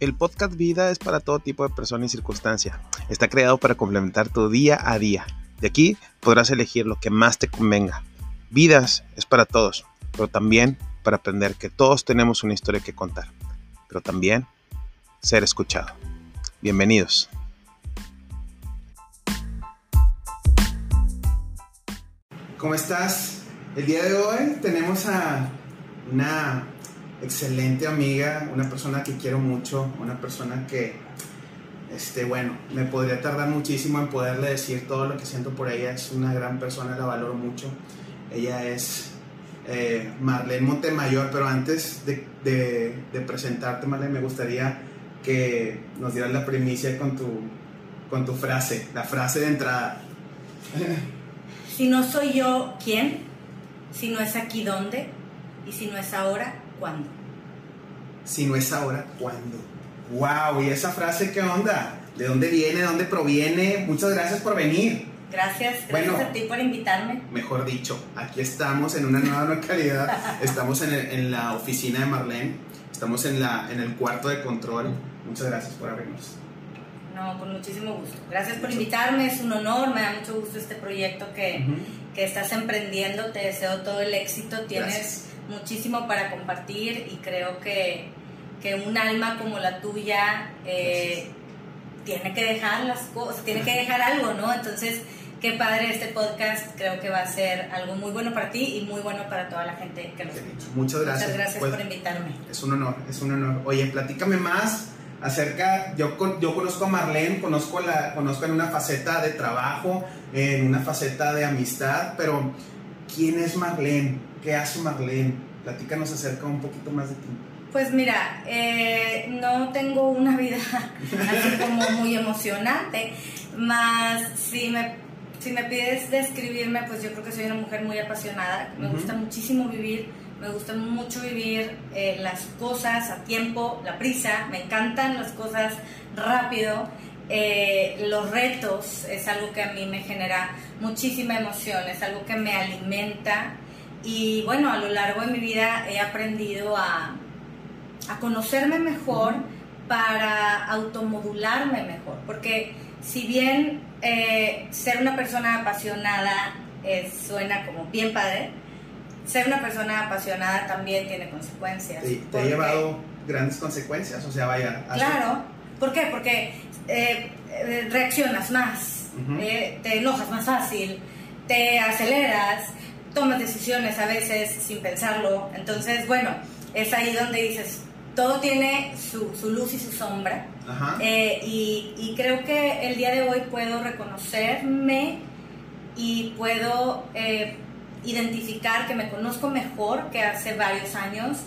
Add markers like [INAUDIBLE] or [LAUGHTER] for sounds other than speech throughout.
El podcast Vida es para todo tipo de persona y circunstancia. Está creado para complementar tu día a día. De aquí podrás elegir lo que más te convenga. Vidas es para todos, pero también para aprender que todos tenemos una historia que contar, pero también ser escuchado. Bienvenidos. ¿Cómo estás? El día de hoy tenemos a una excelente amiga, una persona que quiero mucho, una persona que, este, bueno, me podría tardar muchísimo en poderle decir todo lo que siento por ella. Es una gran persona, la valoro mucho. Ella es eh, Marlene Montemayor, pero antes de, presentarte, Marlene, me gustaría que nos dieras la primicia con tu, con tu frase, la frase de entrada. Si no soy yo, ¿quién? Si no es aquí, ¿dónde? Y si no es ahora, ¿cuándo? Si no es ahora, ¿cuándo? ¡Wow! ¿Y esa frase qué onda? ¿De dónde viene? ¿De dónde proviene? Muchas gracias por venir. Gracias, gracias a ti por invitarme. Mejor dicho, aquí estamos en una nueva localidad. [LAUGHS] estamos en, en, la oficina de Marlene. Estamos en, la, en el cuarto de control. Muchas gracias por abrirnos. No, con muchísimo gusto. Gracias por invitarme, es un honor, me da mucho gusto este proyecto que, que estás emprendiendo. Te deseo todo el éxito. Tienes muchísimo para compartir y creo que, que un alma como la tuya eh, tiene que dejar las cosas, tiene que dejar algo, ¿no? Entonces, qué padre este podcast, creo que va a ser algo muy bueno para ti y muy bueno para toda la gente que lo escucha. Muchas gracias. Muchas gracias pues, por invitarme. Es un honor, es un honor. Oye, platícame más acerca, yo, yo conozco a Marlene, conozco, la, conozco en una faceta de trabajo, en una faceta de amistad, pero ¿quién es Marlene? ¿Qué hace Marlene? Platícanos acerca un poquito más de ti. Pues mira, eh, no tengo una vida [LAUGHS] así como muy emocionante, más si me, si me pides describirme, pues yo creo que soy una mujer muy apasionada, me gusta muchísimo vivir, me gusta mucho vivir eh, las cosas a tiempo, la prisa, me encantan las cosas rápido, eh, los retos es algo que a mí me genera muchísima emoción, es algo que me alimenta y bueno, a lo largo de mi vida he aprendido a, a conocerme mejor para automodularme mejor, porque si bien eh, ser una persona apasionada suena como bien padre, ser una persona apasionada también tiene consecuencias. Sí, te ha llevado grandes consecuencias, o sea, vaya. Claro, ¿por qué? Porque eh, eh, reaccionas más, te enojas más fácil, te aceleras, tomas decisiones a veces sin pensarlo. Entonces, bueno, es ahí donde dices, todo tiene su, luz y su sombra. Eh, y, creo que el día de hoy puedo reconocerme y puedo eh, identificar que me conozco mejor que hace varios años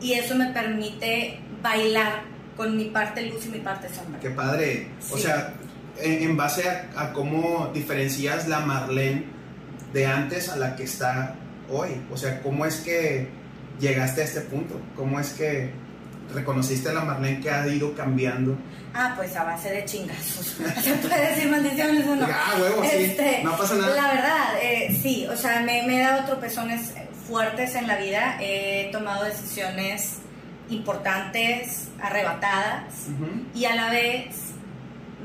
y eso me permite bailar con mi parte luz y mi parte sombra. Qué padre. O sea, en, base a, a, cómo diferencias la Marlene de antes a la que está hoy? O sea, ¿cómo es que llegaste a este punto? ¿Cómo es que reconociste a la Marlene que ha ido cambiando? Ah, pues a base de chingazos. [LAUGHS] ¿Se puede decir maldiciones o no? Ah, huevo, sí. Este, no pasa nada. La verdad, eh, sí. O sea, me, he dado tropezones fuertes en la vida. He tomado decisiones importantes, arrebatadas. Y a la vez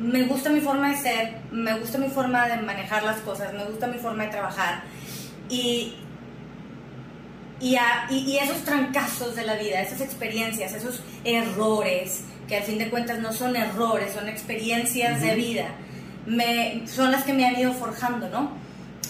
me gusta mi forma de ser, me gusta mi forma de manejar las cosas, me gusta mi forma de trabajar. Y, y, y, esos trancazos de la vida, esas experiencias, esos errores, que al fin de cuentas no son errores, son experiencias de vida, me, son las que me han ido forjando, ¿no?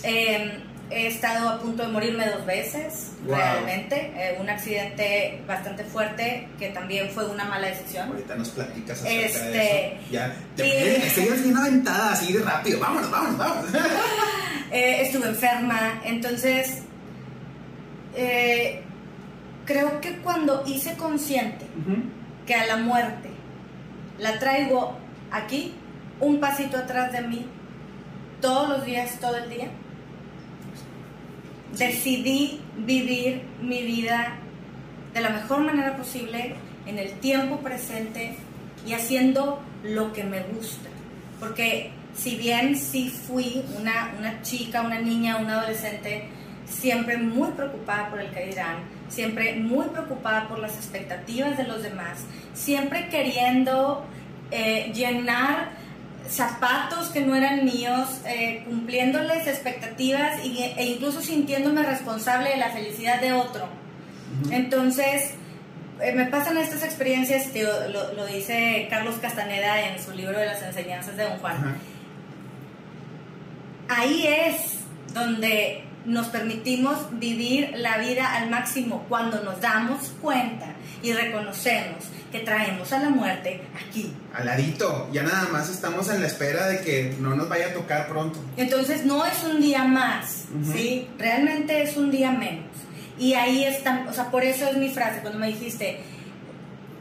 Em, he estado a punto de morirme dos veces, realmente. Eh, un accidente bastante fuerte que también fue una mala decisión. Ahorita nos platicas acerca de este, eso. Ya, estoy bien aventada así de rápido. Vámonos, vámonos, vámonos. [LAUGHS] Eh, estuve enferma, entonces eh, creo que cuando hice consciente que a la muerte la traigo aquí, un pasito atrás de mí, todos los días, todo el día, decidí vivir mi vida de la mejor manera posible, en el tiempo presente y haciendo lo que me gusta. Porque si bien sí fui una, una chica, una niña, una adolescente, siempre muy preocupada por el que dirán, siempre muy preocupada por las expectativas de los demás, siempre queriendo eh, llenar zapatos que no eran míos, eh, cumpliéndoles expectativas e incluso sintiéndome responsable de la felicidad de otro. Entonces, eh, me pasan estas experiencias, lo, dice Carlos Castaneda en su libro de las enseñanzas de Don Juan. Ahí es donde nos permitimos vivir la vida al máximo cuando nos damos cuenta y reconocemos que traemos a la muerte aquí. Al ladito, ya nada más estamos en la espera de que no nos vaya a tocar pronto. Entonces no es un día más, ¿sí? Realmente es un día menos. Y ahí está, o sea, por eso es mi frase, cuando me dijiste,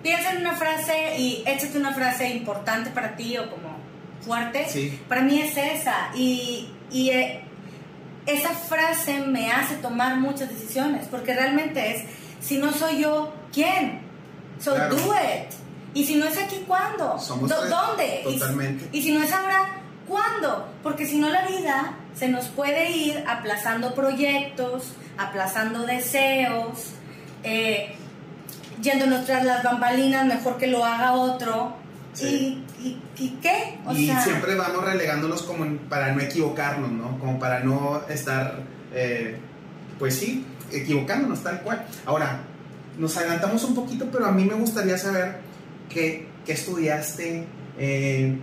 piensa en una frase y échate una frase importante para ti o como fuerte, sí. para mí es esa. Y, y eh, esa frase me hace tomar muchas decisiones, porque realmente es, si no soy yo, ¿quién? So do it. Y si no es aquí, ¿cuándo? ¿Dónde? Totalmente. Y, si no es ahora, ¿cuándo? Porque si no la vida se nos puede ir aplazando proyectos, aplazando deseos, eh, yéndonos tras las bambalinas, mejor que lo haga otro. ¿Y, y, qué? y siempre vamos relegándonos como para no equivocarnos, ¿no? Como para no estar, eh, pues sí, equivocándonos tal cual. Ahora, nos adelantamos un poquito, pero a mí me gustaría saber qué, qué estudiaste, eh,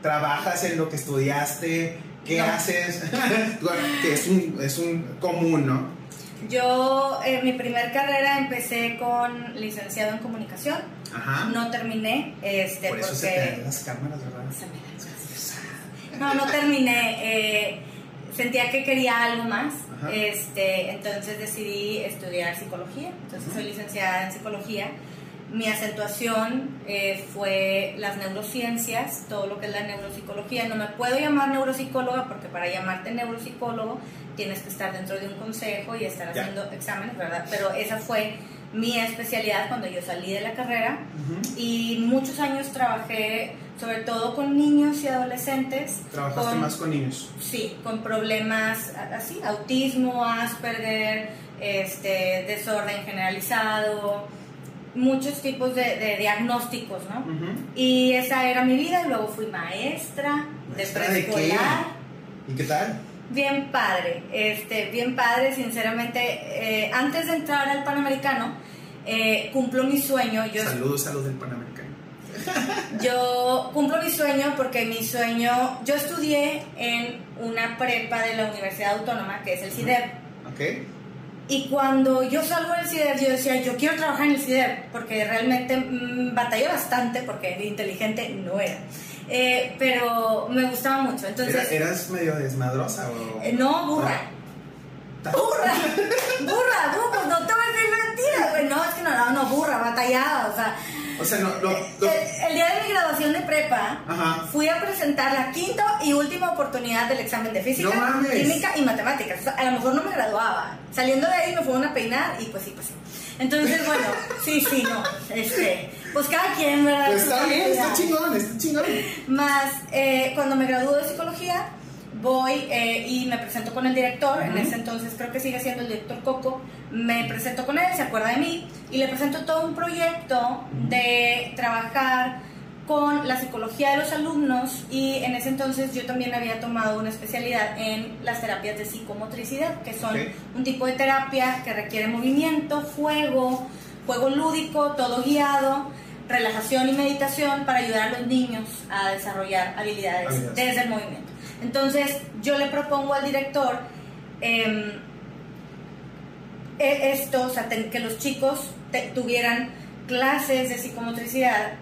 trabajas en lo que estudiaste, qué haces, [LAUGHS] que es un, es un común, ¿no? Yo, en eh, mi primer carrera empecé con licenciado en comunicación. Ajá. No terminé. Este, Por eso porque... se te las cámaras, ¿verdad? No, no terminé. Eh, sentía que quería algo más. Este, entonces decidí estudiar psicología. Entonces soy licenciada en psicología. Mi acentuación eh, fue las neurociencias, todo lo que es la neuropsicología. No me puedo llamar neuropsicóloga porque para llamarte neuropsicólogo tienes que estar dentro de un consejo y estar haciendo exámenes, ¿verdad? Pero esa fue mi especialidad cuando yo salí de la carrera y muchos años trabajé sobre todo con niños y adolescentes. ¿Trabajaste más con niños? Sí, con problemas así, autismo, Asperger, este, desorden generalizado, muchos tipos de, diagnósticos, ¿no? Y esa era mi vida, y luego fui maestra, de preescolar. ¿Y qué tal? Bien padre, este, bien padre, sinceramente. Eh, antes de entrar al Panamericano, eh, cumplo mi sueño. Yo, saludos a los del Panamericano. Yo cumplo mi sueño porque mi sueño, yo estudié en una prepa de la Universidad Autónoma, que es el CIDEP. Ok. Y cuando yo salgo del CIDEP, yo decía, yo quiero trabajar en el CIDEP, porque realmente mmm, batallé bastante, porque inteligente no era. Eh, pero me gustaba mucho. Entonces, ¿Eras medio desmadrosa o...? Eh, no, burra. ¡Burra! ¡Burra! ¡Burra! No te voy a decir mentira, güey. No, es que no, no, no, burra, batallada, o sea... O sea, no, no, El, día de mi graduación de prepa, fui a presentar la quinta y última oportunidad del examen de física, química y matemáticas. O sea, a lo mejor no me graduaba. Saliendo de ahí me fueron a peinar y pues sí, pues sí. Entonces, bueno, [LAUGHS] sí, sí, no. Este, pues cada quien, ¿verdad? Pues está bien, está chingón, está chingón. Más, eh, cuando me graduó de psicología, voy eh, y me presento con el director, en ese entonces creo que sigue siendo el director Coco, me presento con él, se acuerda de mí, y le presento todo un proyecto de trabajar con la psicología de los alumnos y en ese entonces yo también había tomado una especialidad en las terapias de psicomotricidad, que son un tipo de terapia que requiere movimiento, fuego, juego lúdico, todo guiado, relajación y meditación para ayudar a los niños a desarrollar habilidades. desde el movimiento. Entonces yo le propongo al director em, e, esto, o sea, que los chicos tuvieran clases de psicomotricidad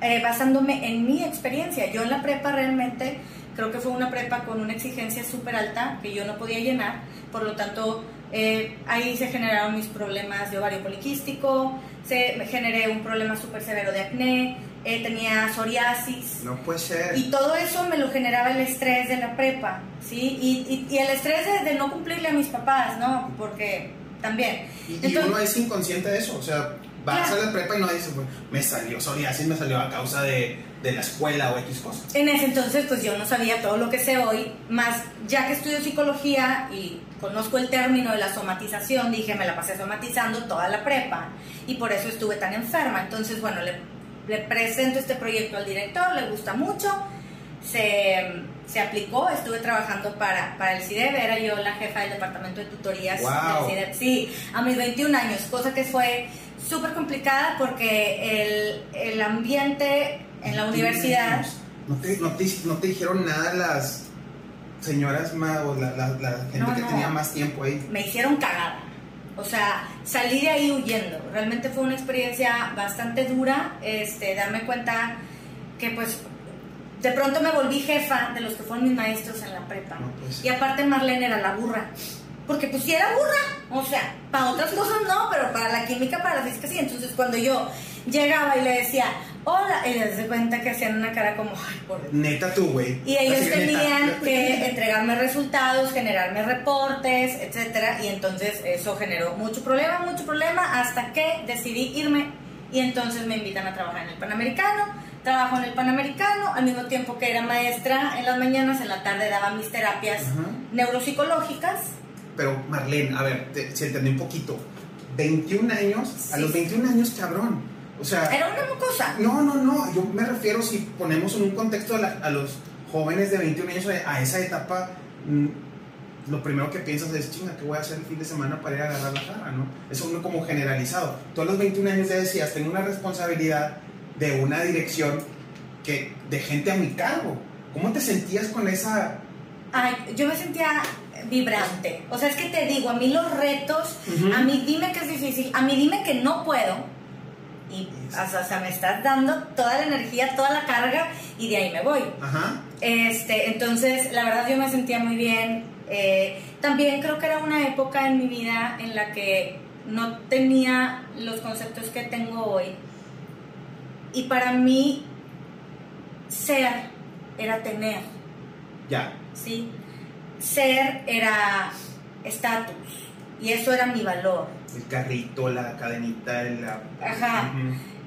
eh, basándome en mi experiencia. Yo en la prepa realmente creo que fue una prepa con una exigencia súper alta que yo no podía llenar, por lo tanto eh, ahí se generaron mis problemas de ovario poliquístico, se generé un problema súper severo de acné, eh, tenía psoriasis. No puede ser. Y todo eso me lo generaba el estrés de la prepa, ¿sí? Y, y, el estrés de, no cumplirle a mis papás, ¿no? Porque también. Y, uno es inconsciente de eso, o sea, vas a la prepa y no dices, me salió psoriasis, me salió a causa de de la escuela o X cosas. En ese entonces, pues yo no sabía todo lo que sé hoy, más ya que estudio psicología y conozco el término de la somatización, dije, me la pasé somatizando toda la prepa y por eso estuve tan enferma. Entonces, bueno, le, le presento este proyecto al director, le gusta mucho, se, se aplicó, estuve trabajando para, para el CIDEB, era yo la jefa del departamento de tutorías Wow. del CIDEB. Sí, a mis 21 años, cosa que fue súper complicada porque el, el ambiente en la universidad... ¿No te, no, te, no te dijeron nada las señoras más, o la, la- la gente No, que tenía más tiempo ahí? me hicieron cagada. O sea, salí de ahí huyendo. Realmente fue una experiencia bastante dura, este, darme cuenta que pues de pronto me volví jefa de los que fueron mis maestros en la prepa. No, pues. Y aparte Marlene era la burra. Porque pues sí era burra. O sea, para otras cosas no, pero para la química, para la física sí. Entonces cuando yo llegaba y le decía, hola, ella se cuenta que hacían una cara como, ay, por Dios". Neta tú, güey. Y ellos Así que neta. tenían que entregarme resultados, generarme reportes, etcétera, y entonces eso generó mucho problema, mucho problema, hasta que decidí irme y entonces me invitan a trabajar en el Panamericano. Trabajo en el Panamericano, al mismo tiempo que era maestra en las mañanas, en la tarde daba mis terapias neuropsicológicas. Pero Marlene, a ver, se entendí un poquito. 21 años, a los 21 años, cabrón. O sea, Era una cosa. no, no, no, yo me refiero si ponemos en un contexto a, la- a los jóvenes de 21 años, a esa etapa, mm, lo primero que piensas es, chinga, ¿qué voy a hacer el fin de semana para ir a agarrar la jarra, no? Eso es como generalizado. Tú a los 21 años ya decías, tengo una responsabilidad de una dirección que, de gente a mi cargo. ¿Cómo te sentías con esa... Ay, yo me sentía vibrante. O sea, es que te digo, a mí los retos, a mí dime que es difícil, a mí dime que no puedo. Y o sea, o sea, me estás dando toda la energía, toda la carga y de ahí me voy. Ajá. Este, entonces, la verdad yo me sentía muy bien. Eh, también creo que era una época en mi vida en la que no tenía los conceptos que tengo hoy. Y para mí, ser era tener. Ya. ¿sí? Ser era estatus y eso era mi valor, El carrito, la cadenita, la... Ajá.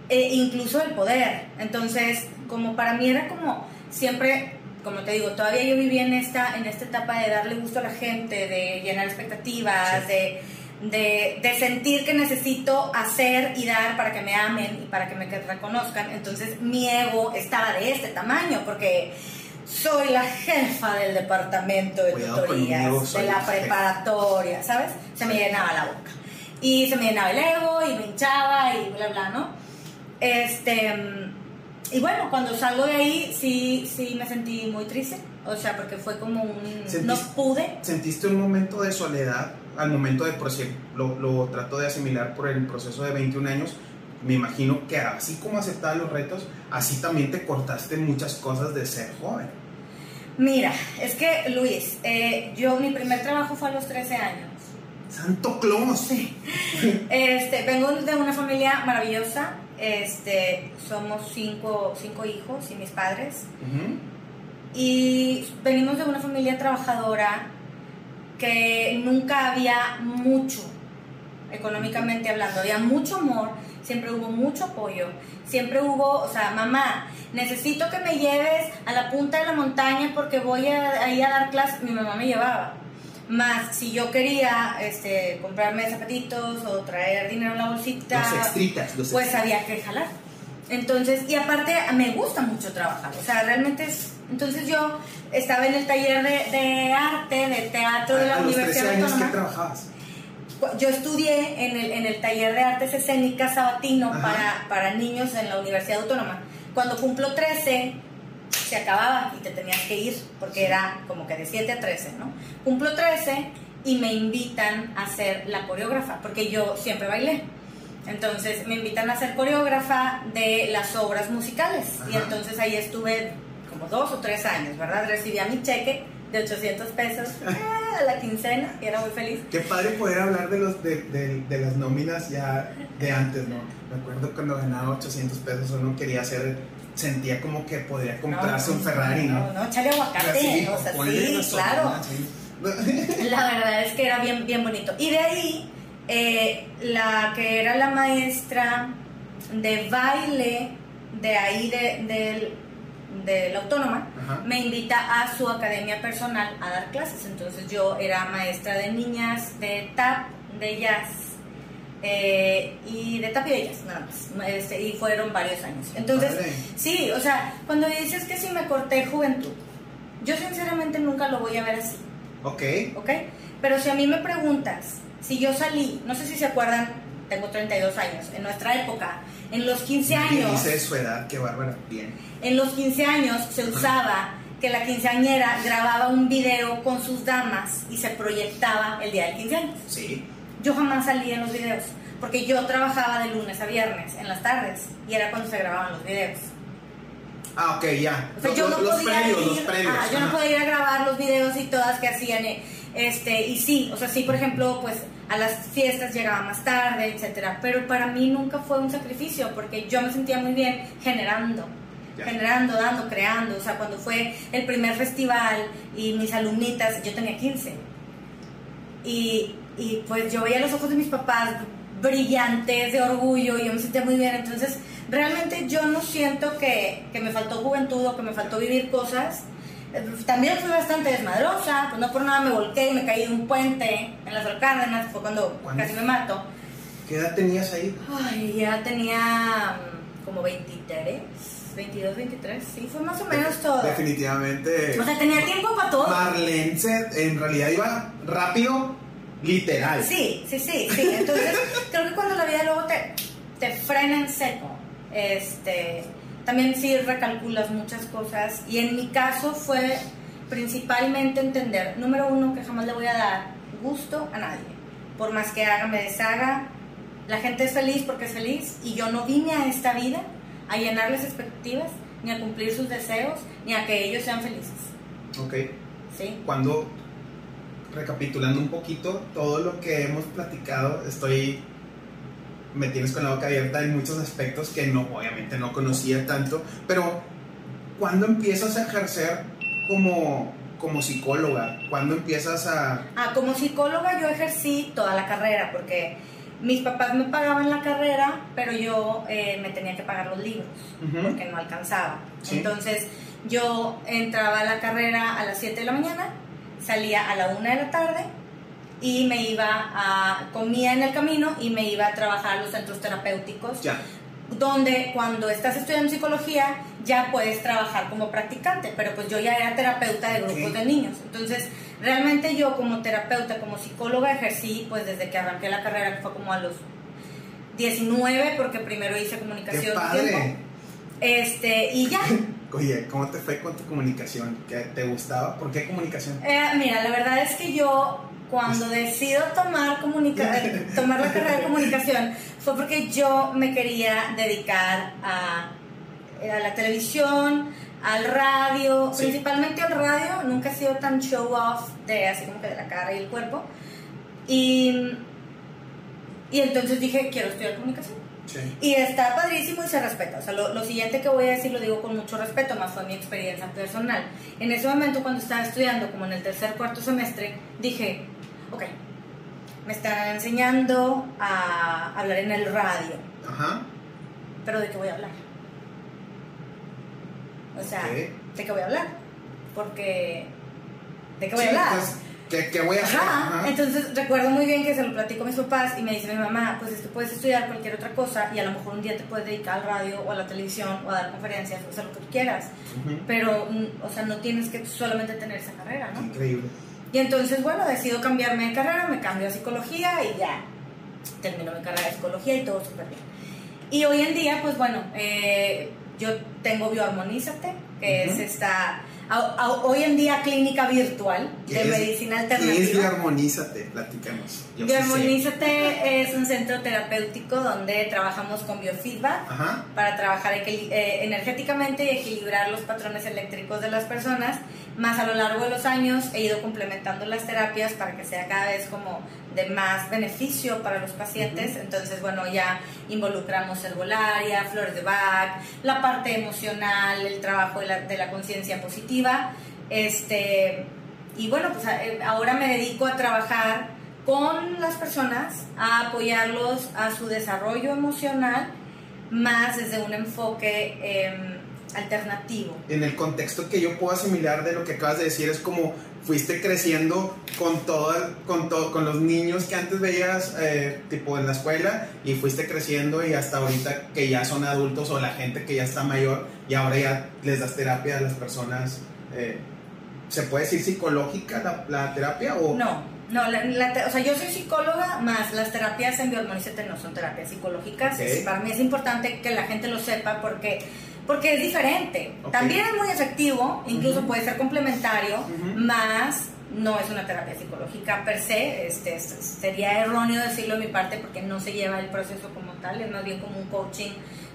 E incluso el poder. Entonces, como para mí era como siempre, como te digo, todavía yo vivía en esta, en esta etapa de darle gusto a la gente, de llenar expectativas, Sí. de, de, de sentir que necesito hacer y dar para que me amen y para que me reconozcan. Entonces, mi ego estaba de este tamaño porque soy la jefa del departamento de Cuidado tutorías, de la preparatoria, ¿sabes? Se me llenaba la boca. Y se me llenaba el ego y me hinchaba y bla, bla, ¿no? Este, y bueno, cuando salgo de ahí sí, sí me sentí muy triste, o sea, porque fue como un... ¿Sentiste- No pude. ¿Sentiste un momento de soledad al momento de proceder? Lo, lo trato de asimilar por el proceso de 21 años. Me imagino que así como aceptabas los retos, así también te cortaste muchas cosas de ser joven. Mira, es que Luis, eh, yo mi primer trabajo fue a los 13 años. ¡Santo Claus! Este, vengo de una familia maravillosa, este, somos cinco, cinco hijos y mis padres. Ujú. Y venimos de una familia trabajadora que nunca había mucho, económicamente hablando, había mucho amor, siempre hubo mucho apoyo, siempre hubo, o sea, mamá, necesito que me lleves a la punta de la montaña porque voy a, ahí a dar clases, mi mamá me llevaba. Más, si yo quería este, comprarme zapatitos o traer dinero en la bolsita, Los extritas, los pues había que jalar. Entonces, y aparte me gusta mucho trabajar, o sea, realmente es... Entonces yo estaba en el taller de, de arte, de teatro de la a los 13 Universidad años, ¿qué Autónoma. trabajabas? Yo estudié en el, en el taller de artes escénicas sabatino Ajá. para, para niños en la Universidad Autónoma. Cuando cumplo 13, se acababa y te tenías que ir, porque era como que de 7 a 13, ¿no? Cumplo 13 y me invitan a ser la coreógrafa, porque yo siempre bailé. Entonces me invitan a ser coreógrafa de las obras musicales. Y Ajá. entonces ahí estuve como dos o tres años, ¿verdad? Recibía mi cheque de 800 pesos [LAUGHS] ah, a la quincena y era muy feliz. Qué padre poder hablar de, los, de, de- de las nóminas ya de antes, ¿no? Me acuerdo cuando ganaba 800 pesos uno quería hacer, sentía como que podría comprarse un Ferrari, ¿no? No, no, échale aguacate, Así, o sea, sí, claro. [LAUGHS] La verdad es que era bien, bien bonito. Y de ahí, eh, la que era la maestra de baile, de ahí de, del- de la autónoma, Ajá. me invita a su academia personal a dar clases. Entonces yo era maestra de niñas de tap, de jazz eh, y de tap y de jazz, nada más. Este, y fueron varios años. Entonces, Padre. sí, o sea, cuando dices que si me corté juventud, yo sinceramente nunca lo voy a ver así. Ok. ¿ok? Pero si a mí me preguntas, si yo salí, no sé si se acuerdan, tengo 32 años, en nuestra época, en los 15 Y años, dice su edad, qué bárbara. Bien. en los 15 años se usaba que la quinceañera grababa un video con sus damas y se proyectaba el día del 15 años. Sí. Yo jamás salí en los videos, porque yo trabajaba de lunes a viernes en las tardes y era cuando se grababan los videos. Ah, ok, ya. O sea, Los- yo no los podía previos, ir, los previos. ah, yo no podía ir a grabar los videos y todas que hacían, eh, este, y sí, o sea, sí, por ejemplo, pues a las fiestas llegaba más tarde, etcétera, pero para mí nunca fue un sacrificio porque yo me sentía muy bien generando, Ya. generando, dando, creando, o sea, cuando fue el primer festival y mis alumnitas, yo tenía 15 y, y pues yo veía los ojos de mis papás brillantes de orgullo y yo me sentía muy bien. Entonces, realmente yo no siento que, que me faltó juventud o que me faltó vivir cosas. También fui bastante desmadrosa, pues no por nada me volqué y me caí de un puente en las Cárdenas, fue cuando ¿Cuándo? casi me mato. ¿Qué edad tenías ahí? Ay, ya tenía mm, como 23, 22, 23, sí, fue más o menos todo. Definitivamente. O sea, tenía tiempo para todo. Marlene en realidad iba rápido, literal. Sí, sí, sí, sí. Entonces, [LAUGHS] creo que cuando la vida luego te, te frena en seco, este, también sí recalculas muchas cosas. Y en mi caso fue principalmente entender, número uno, que jamás le voy a dar gusto a nadie. Por más que haga, me deshaga, la gente es feliz porque es feliz y yo no vine a esta vida a llenarles expectativas, ni a cumplir sus deseos, ni a que ellos sean felices. Ok. ¿Sí? Cuando, recapitulando un poquito todo lo que hemos platicado, estoy. Me tienes con la boca abierta en muchos aspectos que no, obviamente no conocía tanto, pero ¿cuándo empiezas a ejercer como, como psicóloga? ¿Cuándo empiezas a.? Ah, como psicóloga yo ejercí toda la carrera porque mis papás me pagaban la carrera, pero yo eh, me tenía que pagar los libros Ujú. porque no alcanzaba. Sí. Entonces yo entraba a la carrera a las 7 de la mañana, salía a la 1 de la tarde y me iba a, comía en el camino y me iba a trabajar a los centros terapéuticos Ya. donde cuando estás estudiando psicología ya puedes trabajar como practicante, pero pues yo ya era terapeuta de grupos de niños. Entonces, realmente yo como terapeuta, como psicóloga ejercí pues desde que arranqué la carrera, que fue como a los 19, porque primero hice ¡Qué comunicación. un padre! tiempo. Este, y ya. [LAUGHS] Oye, ¿cómo te fue con tu comunicación? ¿Qué te gustaba? ¿Por qué comunicación? Eh, mira, la verdad es que yo cuando decido tomar, [LAUGHS] tomar la carrera de comunicación fue porque yo me quería dedicar a, eh, a la televisión, al radio, Sí. principalmente al radio. Nunca he sido tan show off de así como que de la cara y el cuerpo. Y, y entonces dije, quiero estudiar comunicación. Sí. Y está padrísimo y se respeta. O sea, lo, lo siguiente que voy a decir lo digo con mucho respeto, más fue mi experiencia personal. En ese momento, cuando estaba estudiando, como en el tercer, cuarto semestre, dije, ok, me están enseñando a hablar en el radio, Ajá. pero ¿de qué voy a hablar? O sea. ¿de qué voy a hablar? Porque, ¿de qué voy Sí, a hablar? pues, ¿qué, qué voy a hacer? Ajá. Ajá. Entonces recuerdo muy bien que se lo platico a mis papás y me dice mi mamá, pues es que puedes estudiar cualquier otra cosa y a lo mejor un día te puedes dedicar al radio o a la televisión o a dar conferencias o hacer lo que tú quieras, Ujú. pero mm, o sea, no tienes que solamente tener esa carrera, ¿no? Increíble. Y entonces, bueno, decido cambiarme de carrera, me cambio a psicología y ya termino mi carrera de psicología y todo súper bien. Y hoy en día, pues bueno, eh, yo tengo Bioarmonízate, que Ujú. es esta, a- a- hoy en día clínica virtual de ¿Qué es- medicina ¿Qué es alternativa. Bioarmonízate? Platícanos. Yo sí es un centro terapéutico donde trabajamos con biofeedback Ajá. para trabajar eh, energéticamente y equilibrar los patrones eléctricos de las personas. Más a lo largo de los años he ido complementando las terapias para que sea cada vez como de más beneficio para los pacientes. Ujú. Entonces, bueno, ya involucramos herbolaria, flores de Bach, la parte emocional, el trabajo de la, de la conciencia positiva. Este, y bueno, pues eh, ahora me dedico a trabajar con las personas, a apoyarlos a su desarrollo emocional más desde un enfoque em, alternativo. En el contexto que yo puedo asimilar de lo que acabas de decir es como fuiste creciendo con todo, con todo, con los niños que antes veías eh, tipo en la escuela y fuiste creciendo y hasta ahorita que ya son adultos o la gente que ya está mayor y ahora ya les das terapia a las personas. Eh, ¿Se puede decir psicológica la, la terapia o no? No, o sea, yo soy psicóloga, más las terapias en Bioarmonízate no son terapias psicológicas. para mí es importante que la gente lo sepa porque porque es diferente. También es muy efectivo, incluso puede ser complementario, más no es una terapia psicológica per se. Este, sería erróneo decirlo de mi parte porque no se lleva el proceso como tal, es más bien como un coaching,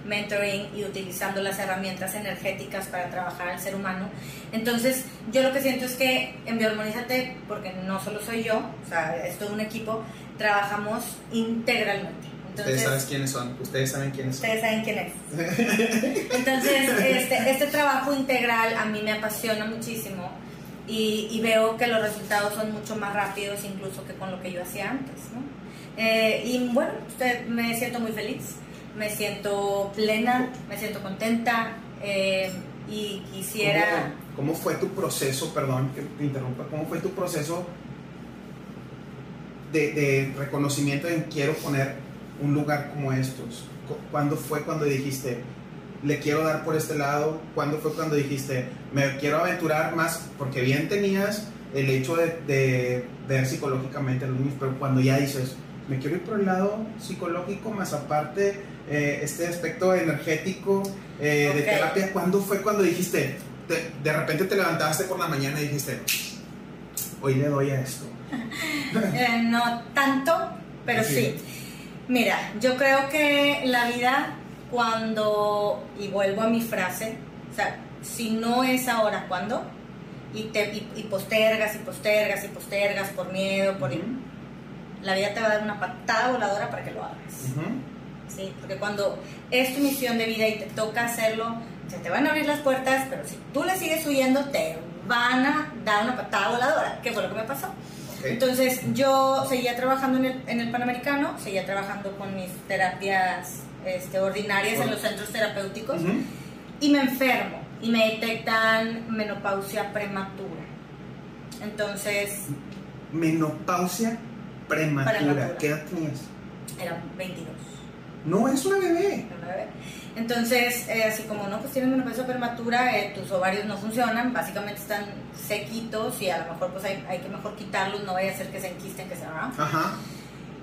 mentoring y utilizando las herramientas energéticas para trabajar al ser humano. Entonces, yo lo que siento es que en Biohormonízate, porque no solo soy yo, o sea, es todo un equipo, trabajamos integralmente ustedes saben quiénes son, ustedes saben quiénes son. Ustedes saben quién es. [LAUGHS] Entonces, este, este, trabajo integral a mí me apasiona muchísimo y, veo que los resultados son mucho más rápidos incluso que con lo que yo hacía antes. ¿no? Eh, y bueno, usted, me siento muy feliz, me siento plena, me siento contenta eh, y quisiera... ¿Cómo, ¿Cómo fue tu proceso, perdón que te interrumpa, cómo fue tu proceso de, de reconocimiento en quiero poner un lugar como estos? ¿Cuándo fue cuando dijiste, le quiero dar por este lado? ¿Cuándo fue cuando dijiste, me quiero aventurar más? Porque bien tenías el hecho de, ver psicológicamente a los niños, pero cuando ya dices, me quiero ir por el lado psicológico, más aparte eh, este aspecto energético eh, de terapia, ¿cuándo fue cuando dijiste, de repente te levantaste por la mañana y dijiste, hoy le doy a esto? [LAUGHS] Eh, no tanto, pero sí. Mira, yo creo que la vida cuando, y vuelvo a mi frase, o sea, si no es ahora, ¿cuándo? Y, te, y, postergas y postergas y postergas por miedo, por... La vida te va a dar una patada voladora para que lo hagas. ¿Sí? Porque cuando es tu misión de vida y te toca hacerlo, se te van a abrir las puertas, pero si tú le sigues huyendo, te van a dar una patada voladora, ¿Qué fue lo que me pasó. Entonces yo seguía trabajando en el, en el, Panamericano, seguía trabajando con mis terapias este, ordinarias en los centros terapéuticos y me enfermo y me detectan menopausia prematura. Entonces... Menopausia prematura. ¿Qué edad tenías? Era 22. No, es una bebé. Una bebé. Entonces, eh, así como no, pues tienen menopausia prematura, eh, tus ovarios no funcionan, básicamente están sequitos y a lo mejor pues hay, hay, que mejor quitarlos, no vaya a ser que se enquisten, que se hagan. Ajá.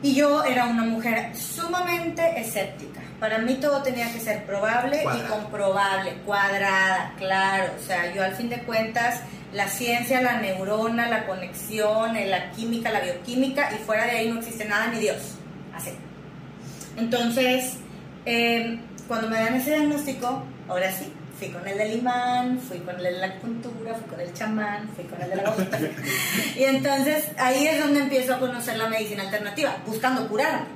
Y yo era una mujer sumamente escéptica. Para mí todo tenía que ser probable y comprobable, cuadrada, claro. O sea, yo al fin de cuentas, la ciencia, la neurona, la conexión, eh, la química, la bioquímica, y fuera de ahí no existe nada ni Dios. Así. Entonces, eh, cuando me dan ese diagnóstico, ahora sí, fui con el del imán, fui con el de la acupuntura, fui con el chamán, fui con el de la bota. [LAUGHS] y entonces ahí es donde empiezo a conocer la medicina alternativa, buscando curarme.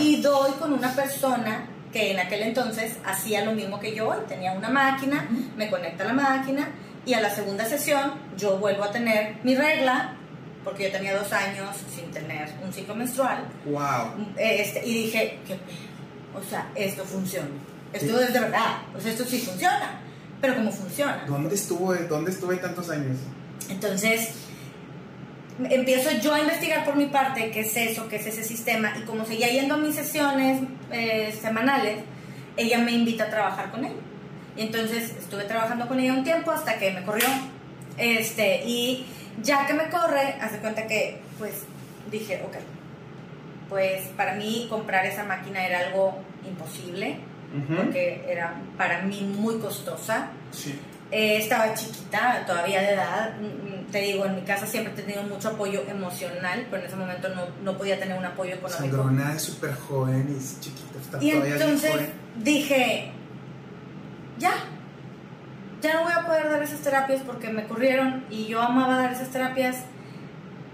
Y doy con una persona que en aquel entonces hacía lo mismo que yo hoy, tenía una máquina, me conecta a la máquina y a la segunda sesión yo vuelvo a tener mi regla, porque yo tenía dos años sin tener un ciclo menstrual. Wow. Este, y dije, ¿qué? O sea, esto funciona. Esto es de verdad, o sea, esto sí funciona, pero ¿cómo funciona? ¿Dónde estuvo, dónde estuve tantos años? Entonces, empiezo yo a investigar por mi parte qué es eso, qué es ese sistema, y como seguía yendo a mis sesiones eh, semanales, ella me invita a trabajar con él. Y entonces estuve trabajando con ella un tiempo hasta que me corrió. Este, y ya que me corre, hace cuenta que, pues, dije, ok, pues para mí comprar esa máquina era algo imposible, porque era para mí muy costosa. Eh, estaba chiquita, todavía de edad. Mm, te digo, en mi casa siempre he tenido mucho apoyo emocional, pero en ese momento no, no podía tener un apoyo económico. Sandrona es súper joven y es chiquita, está y entonces dije, ya, ya no voy a poder dar esas terapias porque me corrieron y yo amaba dar esas terapias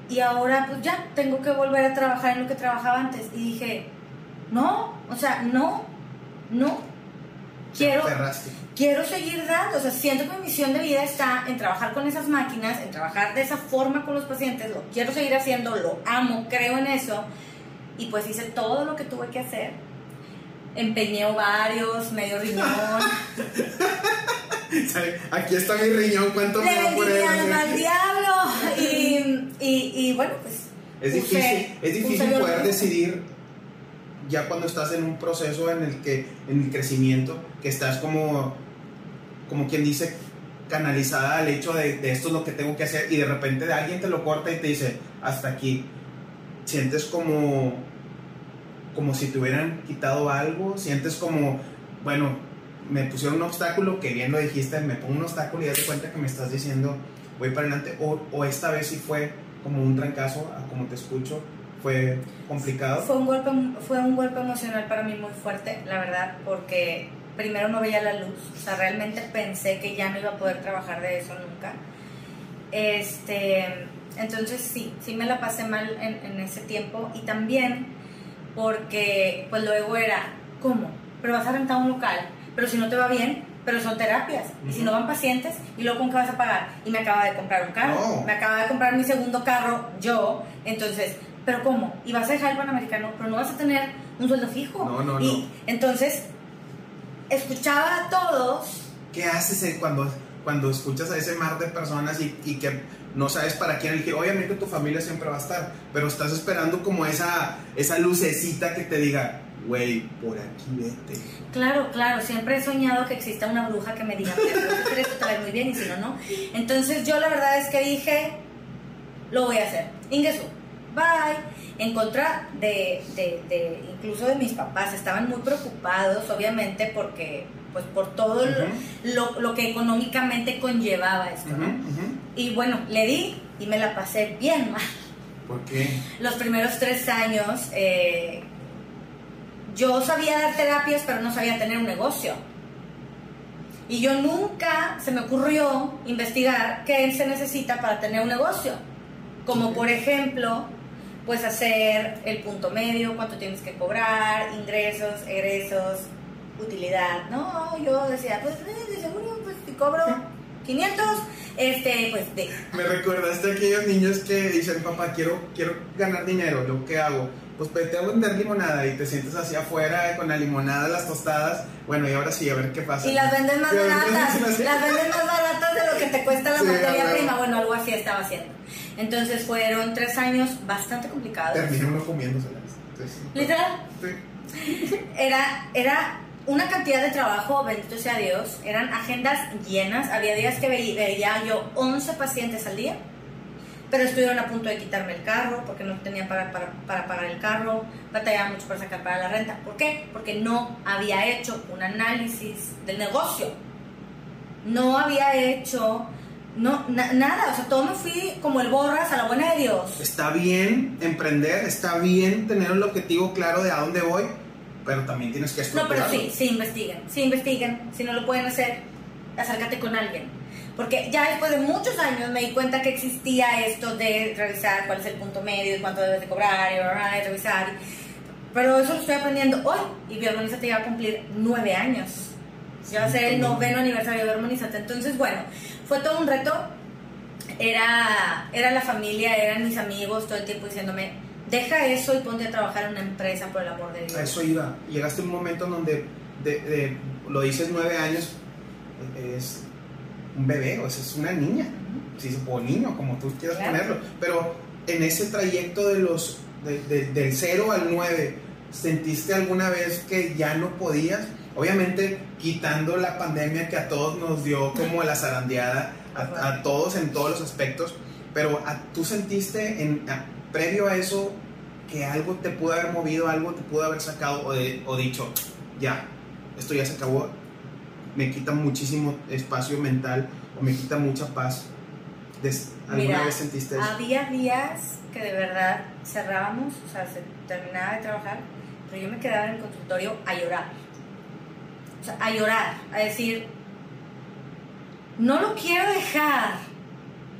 y ahora pues ya tengo que volver a trabajar en lo que trabajaba antes. Y dije, no, o sea, no, no, quiero, quiero seguir dando, o sea, siento que mi misión de vida está en trabajar con esas máquinas, en trabajar de esa forma con los pacientes, lo quiero seguir haciendo, lo amo, creo en eso. Y pues hice todo lo que tuve que hacer. Empeñé ovarios, medio riñón. [LAUGHS] Aquí está mi riñón, ¿cuánto me da por él? al diablo. Y, y, y bueno, pues. Es usé- difícil, es difícil poder decidir ya cuando estás en un proceso en el que, en el crecimiento, que estás como, como quien dice, canalizada al hecho de, esto es lo que tengo que hacer y de repente alguien te lo corta y te dice, hasta aquí. Sientes como, como si te hubieran quitado algo, sientes como, bueno, me pusieron un obstáculo, que bien lo dijiste, me pongo un obstáculo y das cuenta que me estás diciendo, voy para adelante, o, o esta vez sí fue como un trancazo, a como te escucho, fue complicado. Fue un, golpe, fue un golpe emocional para mí muy fuerte, la verdad, porque primero no veía la luz, o sea, realmente pensé que ya no iba a poder trabajar de eso nunca. Este, entonces sí, sí me la pasé mal en, en ese tiempo y también porque pues luego era, ¿cómo? Pero vas a rentar un local, pero si no te va bien, pero son terapias, y si no van pacientes, ¿y luego con qué vas a pagar? Y me acaba de comprar un carro, No. me acaba de comprar mi segundo carro yo, entonces, ¿pero cómo? Y vas a dejar el Panamericano, pero no vas a tener un sueldo fijo. No, no, y no. entonces, escuchaba a todos ¿Qué haces eh, cuando, cuando escuchas a ese mar de personas y, y que no sabes para quién elegir? Obviamente tu familia siempre va a estar, pero estás esperando como esa, esa lucecita que te diga, güey, por aquí vete. Claro, claro, siempre he soñado que exista una bruja que me diga, "Mira, si tú quieres, te va a ir muy bien y si no, no. Entonces yo la verdad es que dije, lo voy a hacer. Ingesu, bye. En contra de, de, de- incluso de mis papás, estaban muy preocupados, obviamente, porque, pues por todo lo- Ujú. lo, lo que económicamente conllevaba esto. Y bueno, le di y me la pasé bien mal. ¿Por qué? Los primeros tres años, eh, yo sabía dar terapias, pero no sabía tener un negocio. Y yo nunca se me ocurrió investigar qué se necesita para tener un negocio. Como por ejemplo, pues hacer el punto medio, cuánto tienes que cobrar, ingresos, egresos, utilidad. No, yo decía, pues eh, de seguro, pues si cobro 500, este, pues de, Me recordaste a aquellos niños que dicen, papá, quiero, quiero ganar dinero, ¿yo qué hago? Pues vete a vender limonada y te sientes así afuera con la limonada, las tostadas. Bueno, y ahora sí, a ver qué pasa. Y las venden más baratas, las venden más baratas de lo que te cuesta la Sí, materia prima. Bueno, algo así estaba haciendo. Entonces fueron tres años bastante complicados. Terminé uno comiéndoselas. Entonces, Literal, sí. era, era una cantidad de trabajo, bendito sea Dios. Eran agendas llenas. Había días que veía, veía yo 11 pacientes al día. Pero estuvieron a punto de quitarme el carro porque no tenía para, para, para pagar el carro. Batallaba mucho para sacar para la renta. ¿Por qué? Porque no había hecho un análisis del negocio. No había hecho no, na- nada. O sea, todo me fui como el borras a la buena de Dios. Está bien emprender, está bien tener el objetivo claro de a dónde voy, pero también tienes que No, pero sí, sí investiguen, sí investiguen. Si no lo pueden hacer, acércate con alguien. Porque ya después de muchos años me di cuenta que existía esto de revisar cuál es el punto medio y cuánto debes de cobrar y, revisar. Pero eso lo estoy aprendiendo hoy y Bioorganízate ya va a cumplir nueve años. Ya va a ser el noveno aniversario de Bioorganízate. Entonces, bueno, fue todo un reto. Era, era la familia, eran mis amigos todo el tiempo diciéndome, deja eso y ponte a trabajar en una empresa por el amor de Dios. A eso iba. Llegaste a un momento en donde de- de- lo dices nueve años, es un bebé, o sea, es una niña, sí, o niño, como tú quieras Claro. ponerlo. Pero en ese trayecto de los de- de- del 0 al 9, ¿sentiste alguna vez que ya no podías? Obviamente, quitando la pandemia que a todos nos dio como la zarandeada, a, a todos en todos los aspectos, pero a- tú sentiste en, a- previo a eso que algo te pudo haber movido, algo te pudo haber sacado o, de- o dicho, ya, esto ya se acabó, me quita muchísimo espacio mental o me quita mucha paz. ¿Alguna Mira, vez sentiste eso? Había días que de verdad cerrábamos, o sea, se terminaba de trabajar, pero yo me quedaba en el consultorio a llorar. O sea, a llorar, a decir, no lo quiero dejar,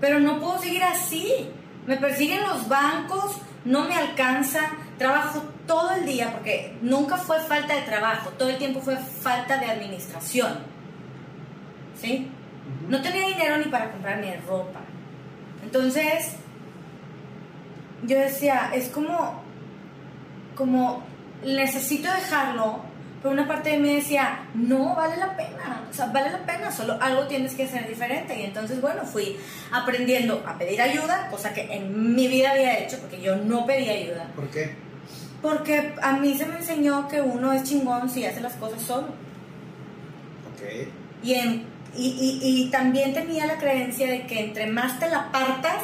pero no puedo seguir así. Me persiguen los bancos, no me alcanza, trabajo todo el día, porque nunca fue falta de trabajo, todo el tiempo fue falta de administración. ¿Sí? No tenía dinero ni para comprarme ropa. Entonces, yo decía, es como, como necesito dejarlo pero una parte de mí decía, no, vale la pena, o sea, vale la pena, solo algo tienes que hacer diferente. Y entonces, bueno, fui aprendiendo a pedir ayuda, cosa que en mi vida había hecho, porque yo no pedía ayuda. ¿Por qué? Porque a mí se me enseñó que uno es chingón si hace las cosas solo. Ok. Y, en, y, y, y también tenía la creencia de que entre más te la partas,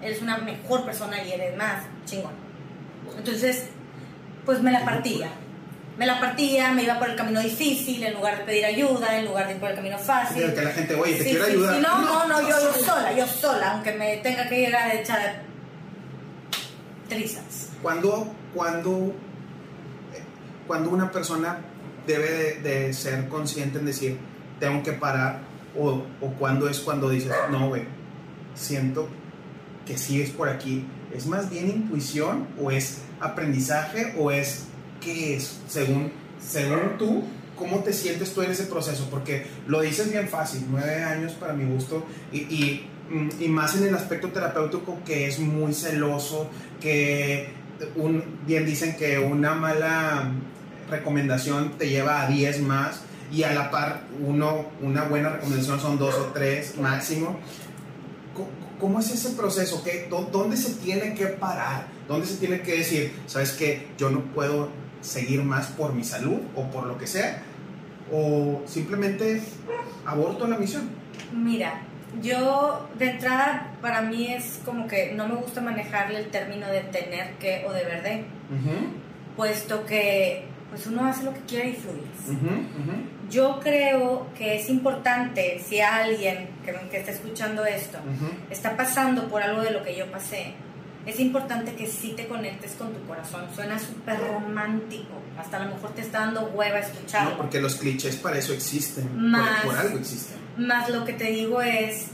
eres una mejor persona y eres más chingón. Entonces, pues me la partía. Me la partía, me iba por el camino difícil en lugar de pedir ayuda, en lugar de ir por el camino fácil. Sí, que la gente, oye, te Sí, quiero sí, ayudar. sí, no, no, no, yo, yo [LAUGHS] sola, yo sola, aunque me tenga que llegar a echar trizas. Cuando, cuando, cuando una persona debe de, de ser consciente en decir, tengo que parar, o, o cuando es cuando dices, no, güey, siento que sí es por aquí. ¿Es más bien intuición o es aprendizaje o es es? Según, según tú, ¿cómo te sientes tú en ese proceso? Porque lo dices bien fácil, nueve años para mi gusto y, y, mm, más en el aspecto terapéutico que es muy celoso, que un, bien dicen que una mala recomendación te lleva a 10 más y a la par uno, una buena recomendación son dos o tres máximo. ¿Cómo- ¿Cómo es ese proceso? ¿Qué, dó- ¿Dónde se tiene que parar? ¿Dónde se tiene que decir, sabes que yo no puedo seguir más por mi salud o por lo que sea? ¿O simplemente aborto la misión? Mira, yo de entrada para mí es como que no me gusta manejarle el término de tener que o deber de, puesto que pues uno hace lo que quiere y fluyes. Yo creo que es importante si alguien que, que está escuchando esto está pasando por algo de lo que yo pasé, es importante que sí te conectes con tu corazón. Suena súper romántico, hasta a lo mejor te está dando hueva escucharlo. No, porque los clichés para eso existen. por- Más. Por, algo existen. Más lo que te digo es,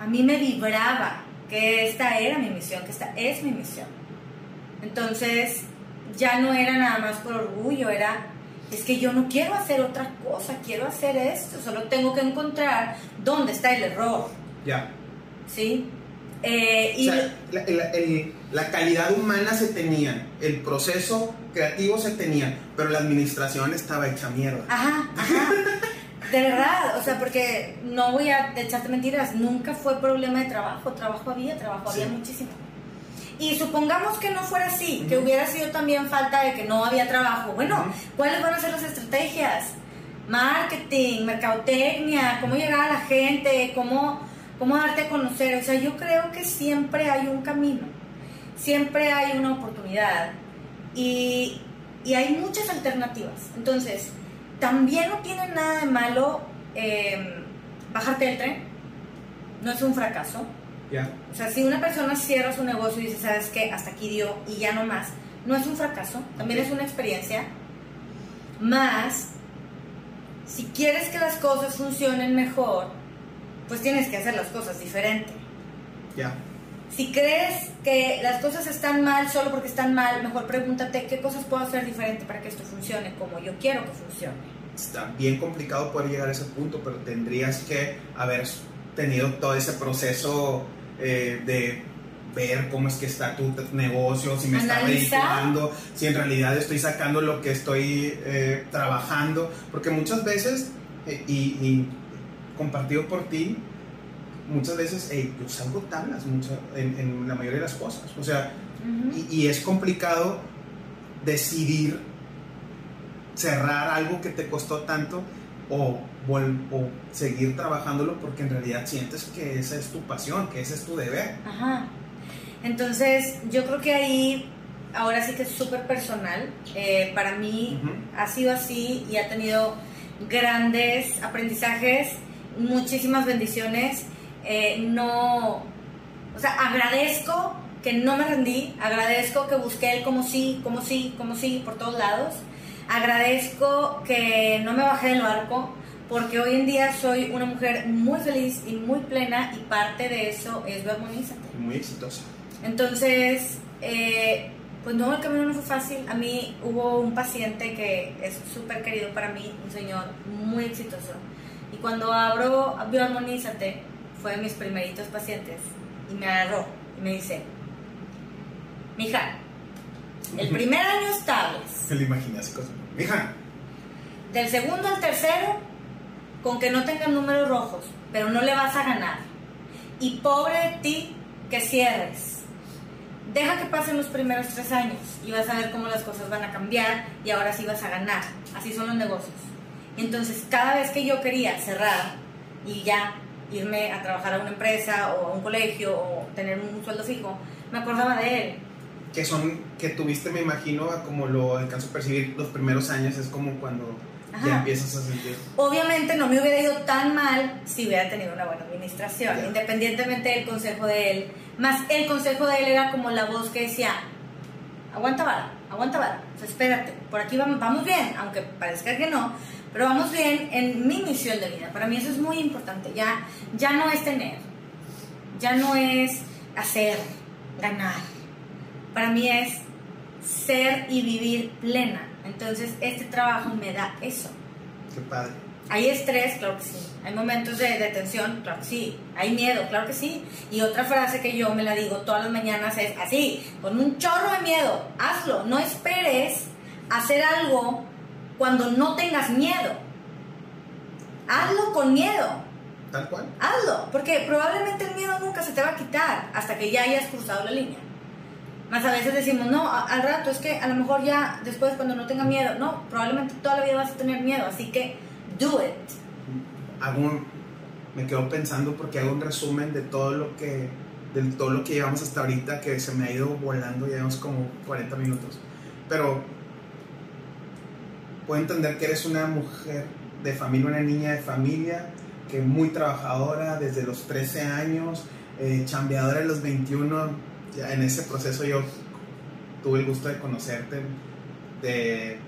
a mí me vibraba que esta era mi misión, que esta es mi misión. Entonces, ya no era nada más por orgullo, era, es que yo no quiero hacer otra cosa, quiero hacer esto, solo tengo que encontrar dónde está el error, Ya. ¿sí? Eh, O sea, la, la- el- la calidad humana se tenía, el proceso creativo se tenía, pero la administración estaba hecha mierda. Ajá, ajá. De verdad, o sea, porque no voy a echarte mentiras, nunca fue problema de trabajo, trabajo había, trabajo había Sí. muchísimo. Y supongamos que no fuera así, que hubiera sido también falta de que no había trabajo. Bueno. ¿cuáles van a ser las estrategias? Marketing, mercadotecnia, cómo llegar a la gente, cómo, cómo darte a conocer. O sea, yo creo que siempre hay un camino, siempre hay una oportunidad y, y hay muchas alternativas. Entonces, también no tiene nada de malo eh, bajarte del tren, no es un fracaso. Ya. O sea, si una persona cierra su negocio y dice, ¿sabes qué? Hasta aquí dio y ya no más, no es un fracaso, también es una experiencia. Más, si quieres que las cosas funcionen mejor, pues tienes que hacer las cosas diferente. Ya. Si crees que las cosas están mal solo porque están mal, mejor pregúntate qué cosas puedo hacer diferente para que esto funcione como yo quiero que funcione. Está bien complicado poder llegar a ese punto, pero tendrías que haber tenido todo ese proceso eh, de ver cómo es que está tu negocio, si me está Analizar. redituando, si en realidad estoy sacando lo que estoy eh, trabajando, porque muchas veces, eh, y, y compartido por ti, muchas veces hey, yo salgo tablas mucho- en, en la mayoría de las cosas, o sea, y, y es complicado decidir cerrar algo que te costó tanto o, seguir trabajándolo porque en realidad sientes que esa es tu pasión, que ese es tu deber. Ajá. Entonces, yo creo que ahí, ahora sí que es súper personal. Eh, para mí ha sido así y ha tenido grandes aprendizajes, muchísimas bendiciones. Eh, no, o sea, agradezco que no me rendí, agradezco que busqué el como sí, como sí, como sí por todos lados. Agradezco que no me bajé del barco porque hoy en día soy una mujer muy feliz y muy plena y parte de eso es Vermonízate. Muy exitosa. Entonces, eh, pues no, el camino no fue fácil. A mí hubo un paciente que es súper querido para mí, un señor muy exitoso. Y cuando abro Bioarmonízate, fue de mis primeritos pacientes y me agarró y me dice, mija, El primer año estables. Se lo imaginé así cosa. Mija, Del segundo al tercero, con que no tengan números rojos, pero no le vas a ganar. Y pobre de ti que cierres. Deja que pasen los primeros tres años y vas a ver cómo las cosas van a cambiar y ahora sí vas a ganar. Así son los negocios. Entonces cada vez que yo quería cerrar y ya irme a trabajar a una empresa o a un colegio o tener un sueldo fijo, me acordaba de él. que son, que tuviste, me imagino, como lo alcanzo a percibir los primeros años, es como cuando Ajá. ya empiezas a sentir. Obviamente no me hubiera ido tan mal si hubiera tenido una buena administración, Ya. independientemente del consejo de él. Más el consejo de él era como la voz que decía, aguanta vara, aguanta vara, o sea, espérate, por aquí vamos, vamos bien, aunque parezca que no, pero vamos bien en mi misión de vida. Para mí eso es muy importante, ya, ya no es tener, ya no es hacer, ganar. Para mí es ser y vivir plena. Entonces este trabajo me da eso. Qué padre. Hay estrés, claro que sí. Hay momentos de, de tensión, claro que sí. Hay miedo, claro que sí. Y otra frase que yo me la digo todas las mañanas es así, con un chorro de miedo, hazlo. No esperes hacer algo cuando no tengas miedo. Hazlo con miedo. Tal cual. Hazlo, porque probablemente el miedo nunca se te va a quitar hasta que ya hayas cruzado la línea. Más a veces decimos, no, al rato es que a lo mejor ya después cuando no tenga miedo, no, probablemente toda la vida vas a tener miedo, así que do it. Hago un- me quedo pensando porque hago un resumen de todo lo que de todo lo que llevamos hasta ahorita que se me ha ido volando, llevamos como 40 minutos. Pero puedo entender que eres una mujer de familia, una niña de familia, que muy trabajadora desde los 13 años, eh, chambeadora de los 21. Ya en ese proceso yo tuve el gusto de conocerte. De,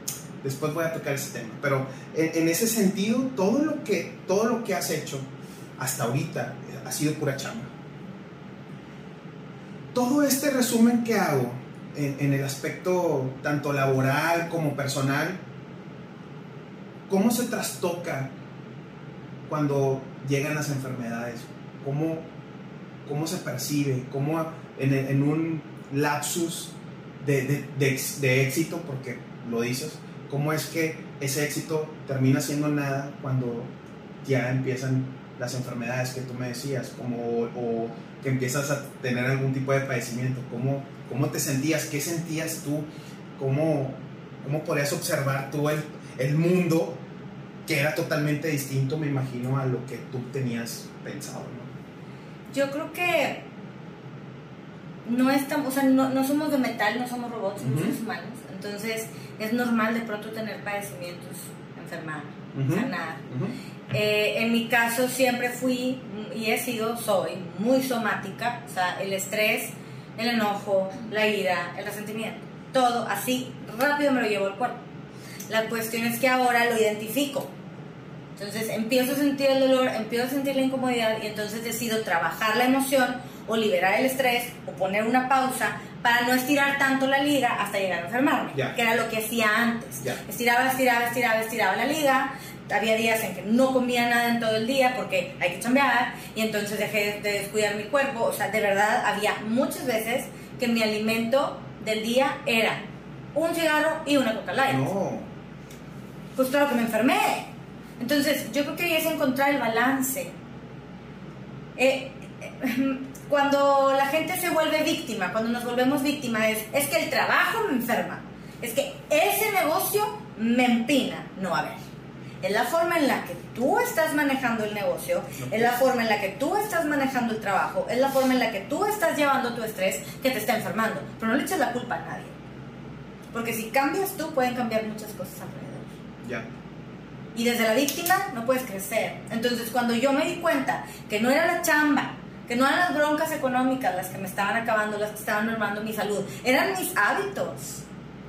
después voy a tocar ese tema. Pero en, en ese sentido, todo lo, que, todo lo que has hecho hasta ahorita eh, ha sido pura chamba. Todo este resumen que hago en, en el aspecto tanto laboral como personal, ¿cómo se trastoca cuando llegan las enfermedades? ¿Cómo, cómo se percibe? ¿Cómo en, un lapsus de, de éxito, porque lo dices, cómo es que ese éxito termina siendo nada cuando ya empiezan las enfermedades que tú me decías, como, o que empiezas a tener algún tipo de padecimiento? ¿Cómo, cómo te sentías? ¿Qué sentías tú? ¿Cómo, cómo podías observar tú el, el mundo que era totalmente distinto, me imagino, a lo que tú tenías pensado? ¿no? Yo creo que no estamos, o sea, no, no somos de metal, no somos robots, somos seres humanos. Entonces es normal de pronto tener padecimientos, enfermar, Ujú. sanar. Ujú. Eh, en mi caso siempre fui y he sido, soy muy somática, o sea, el estrés, el enojo, la ira, el resentimiento, todo así rápido me lo llevo al cuerpo. La cuestión es que ahora lo identifico. Entonces empiezo a sentir el dolor, empiezo a sentir la incomodidad y entonces decido trabajar la emoción o liberar el estrés o poner una pausa para no estirar tanto la liga hasta llegar a enfermarme, que era lo que hacía antes. Ya. Estiraba, estiraba, estiraba, estiraba la liga. Había días en que no comía nada en todo el día porque hay que chambear y entonces dejé de descuidar mi cuerpo. O sea, de verdad había muchas veces que mi alimento del día era un cigarro y una coca light No, pues claro que me enfermé. Entonces, yo creo que es encontrar el balance. Eh, eh, cuando la gente se vuelve víctima, cuando nos volvemos víctimas, es, es que el trabajo me enferma, es que ese negocio me empina. No, a ver, es la forma en la que tú estás manejando el negocio, es la forma en la que tú estás manejando el trabajo, es la forma en la que tú estás llevando tu estrés que te está enfermando. Pero no le eches la culpa a nadie. Porque si cambias tú, pueden cambiar muchas cosas alrededor. Ya. Y desde la víctima no puedes crecer. Entonces, cuando yo me di cuenta que no era la chamba, que no eran las broncas económicas las que me estaban acabando, las que estaban mermando mi salud, eran mis hábitos,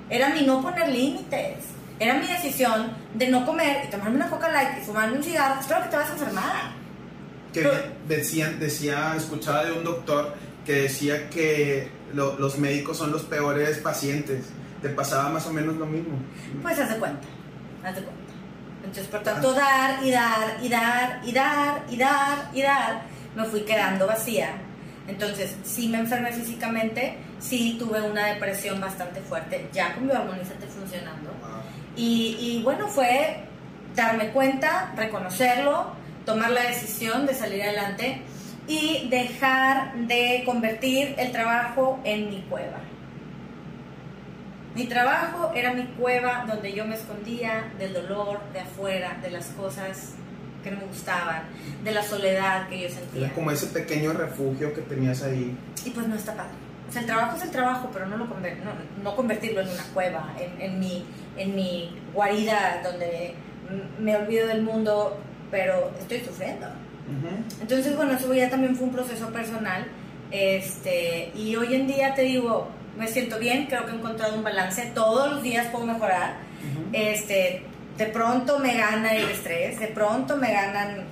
era mi no poner límites, era mi decisión de no comer y tomarme una coca light y fumarme un cigarro, claro que te vas a enfermar. Que Pero- decían, decía, escuchaba de un doctor que decía que lo- los médicos son los peores pacientes. Te pasaba más o menos lo mismo. Pues haz de cuenta, haz de cuenta. Entonces, por tanto, dar y dar y dar y dar y dar y dar, me fui quedando vacía. Entonces, sí me enfermé físicamente, sí tuve una depresión bastante fuerte, ya con mi armonizante funcionando. Y, y bueno, fue darme cuenta, reconocerlo, tomar la decisión de salir adelante y dejar de convertir el trabajo en mi cueva. Mi trabajo era mi cueva donde yo me escondía del dolor de afuera, de las cosas que no me gustaban, de la soledad que yo sentía. Era como ese pequeño refugio que tenías ahí. Y pues no está padre. O sea, el trabajo es el trabajo, pero no, lo conver no, no, convertirlo en una cueva, en, en, mi, en mi guarida donde me olvido del mundo, pero estoy sufriendo. Entonces, bueno, eso ya también fue un proceso personal. Este, y hoy en día te digo, me siento bien, creo que he encontrado un balance, todos los días puedo mejorar. Este, de pronto me gana el estrés, de pronto me ganan,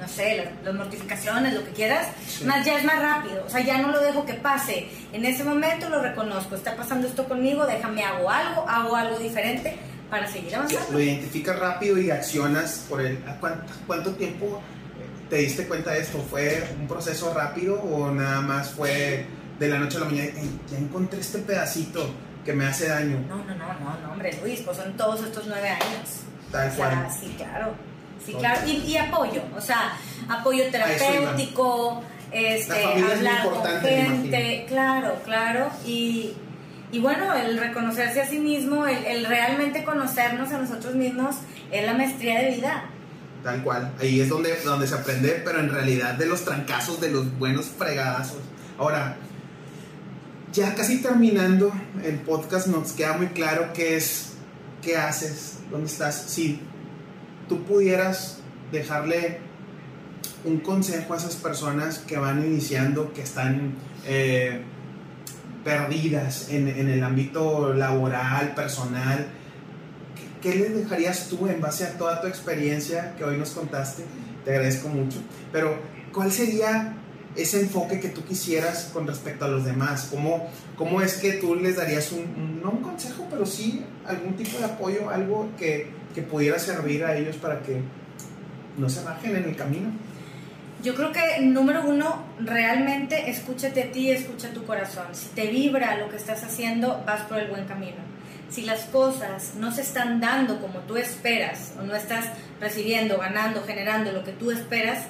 no sé, las, mortificaciones, lo que quieras, más ya es más rápido, o sea, ya no lo dejo que pase. En ese momento lo reconozco, está pasando esto conmigo, déjame hago algo, hago algo diferente para seguir avanzando. Lo identificas rápido y accionas por el... ¿Cuánto, cuánto tiempo te diste cuenta de esto? ¿Fue un proceso rápido o nada más fue de la noche a la mañana? ya encontré este pedacito que me hace daño. No, no, no, no, no, hombre, Luis, pues son todos estos nueve años. Tal cual. sí, claro. Sí, claro. Y, apoyo, o sea, apoyo terapéutico, este, hablar con gente, claro, claro. Y, y, bueno, el reconocerse a sí mismo, el, el realmente conocernos a nosotros mismos, es la maestría de vida. Tal cual. Ahí es donde, donde se aprende, pero en realidad de los trancazos, de los buenos fregadazos. Ahora, ya casi terminando el podcast nos queda muy claro qué es, qué haces, dónde estás. Si tú pudieras dejarle un consejo a esas personas que van iniciando, que están eh, perdidas en, el ámbito laboral, personal, ¿qué, ¿qué les dejarías tú en base a toda tu experiencia que hoy nos contaste? Te agradezco mucho. Pero, ¿cuál sería ese enfoque que tú quisieras con respecto a los demás? ¿Cómo, cómo es que tú les darías un, no un consejo, pero sí algún tipo de apoyo, algo que, que pudiera servir a ellos para que no se bajen en el camino? Yo creo que, número uno, realmente escúchate a ti, escucha tu corazón. Si te vibra lo que estás haciendo, vas por el buen camino. Si las cosas no se están dando como tú esperas, o no estás recibiendo, ganando, generando lo que tú esperas,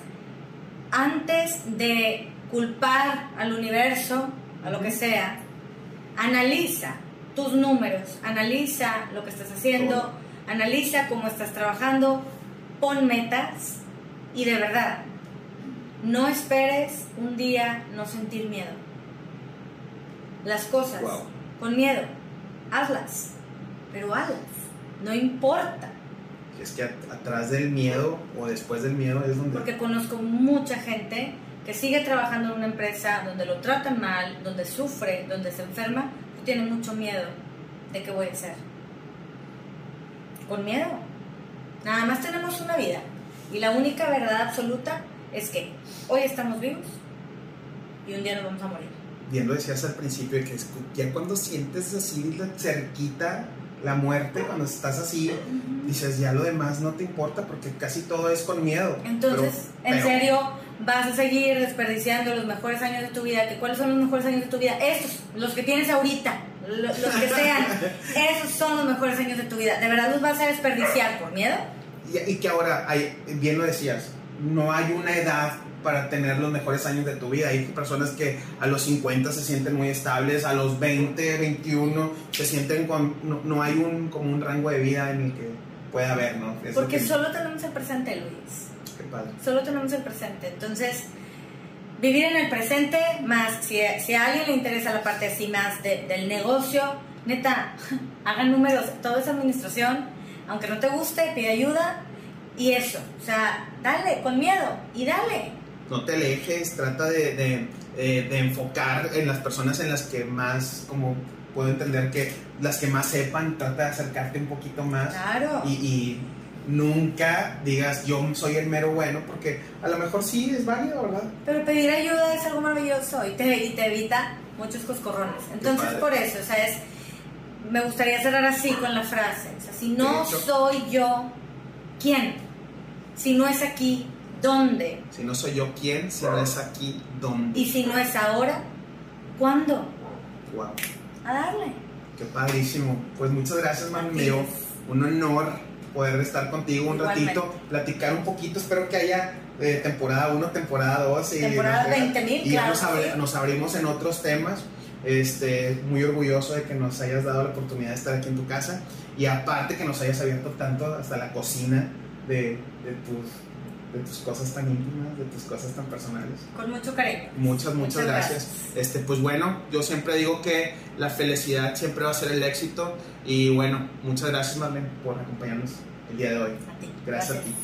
antes de culpar al universo, a lo que sea, analiza tus números, analiza lo que estás haciendo, analiza cómo estás trabajando, pon metas y de verdad, no esperes un día no sentir miedo. Las cosas con miedo, hazlas, pero hazlas, no importa es que atrás del miedo o después del miedo es donde... Porque conozco mucha gente que sigue trabajando en una empresa donde lo tratan mal, donde sufre, donde se enferma, y tiene mucho miedo de qué voy a hacer. Con miedo. Nada más tenemos una vida. Y la única verdad absoluta es que hoy estamos vivos y un día nos vamos a morir. Bien lo decías al principio, que ya cuando sientes así cerquita la muerte, cuando estás así, dices, ya lo demás no te importa porque casi todo es con miedo. Entonces, ¿en serio vas a seguir desperdiciando los mejores años de tu vida? ¿Que ¿Cuáles son los mejores años de tu vida? Estos, los que tienes ahorita, los, que sean, [LAUGHS] esos son los mejores años de tu vida. ¿De verdad los vas a desperdiciar por miedo? Y, y que ahora, hay, bien lo decías, no hay una edad para tener los mejores años de tu vida. Hay personas que a los 50 se sienten muy estables, a los 20, 21 se sienten con... No, hay un, como un rango de vida en el que pueda haber, ¿no? Porque solo tenemos el presente, Luis. Qué padre. Solo tenemos el presente. Entonces, vivir en el presente, más si, si a alguien le interesa la parte así más del negocio, neta, [LAUGHS] hagan números, todo es administración, aunque no te guste, pide ayuda y eso, o sea, dale, con miedo y dale no te alejes, trata de, enfocar en las personas en las que más, como puedo entender que las que más sepan, trata de acercarte un poquito más. Claro. Y, nunca digas yo soy el mero bueno, porque a lo mejor sí es válido, ¿verdad? Pero pedir ayuda es algo maravilloso y te, y te evita muchos coscorrones. Entonces, por eso, o sea, es, me gustaría cerrar así con la frase. O sea, si no soy yo, ¿quién? Si no es aquí, ¿dónde? Si no soy yo, ¿quién? Si no es aquí, ¿dónde? Y si no es ahora, ¿cuándo? Wow, A darle. qué padrísimo. Pues muchas gracias, man. A ti, Me dio Jess. un honor poder estar contigo un Igualmente. ratito, platicar un poquito. Espero que haya eh, temporada 1, temporada 2. Y, Temporada 20.000, y ya claro nos, abri- sí. nos abrimos en otros temas. Este, muy orgulloso de que nos hayas dado la oportunidad de estar aquí en tu casa y aparte que nos hayas abierto tanto hasta la cocina de, de tus, de tus cosas tan íntimas, de tus cosas tan personales. Con mucho cariño. Muchas, muchas, Muchas gracias. Este, pues bueno, yo siempre digo que la felicidad siempre va a ser el éxito y bueno, muchas gracias Marlene por acompañarnos el día de hoy. A ti. Gracias a ti.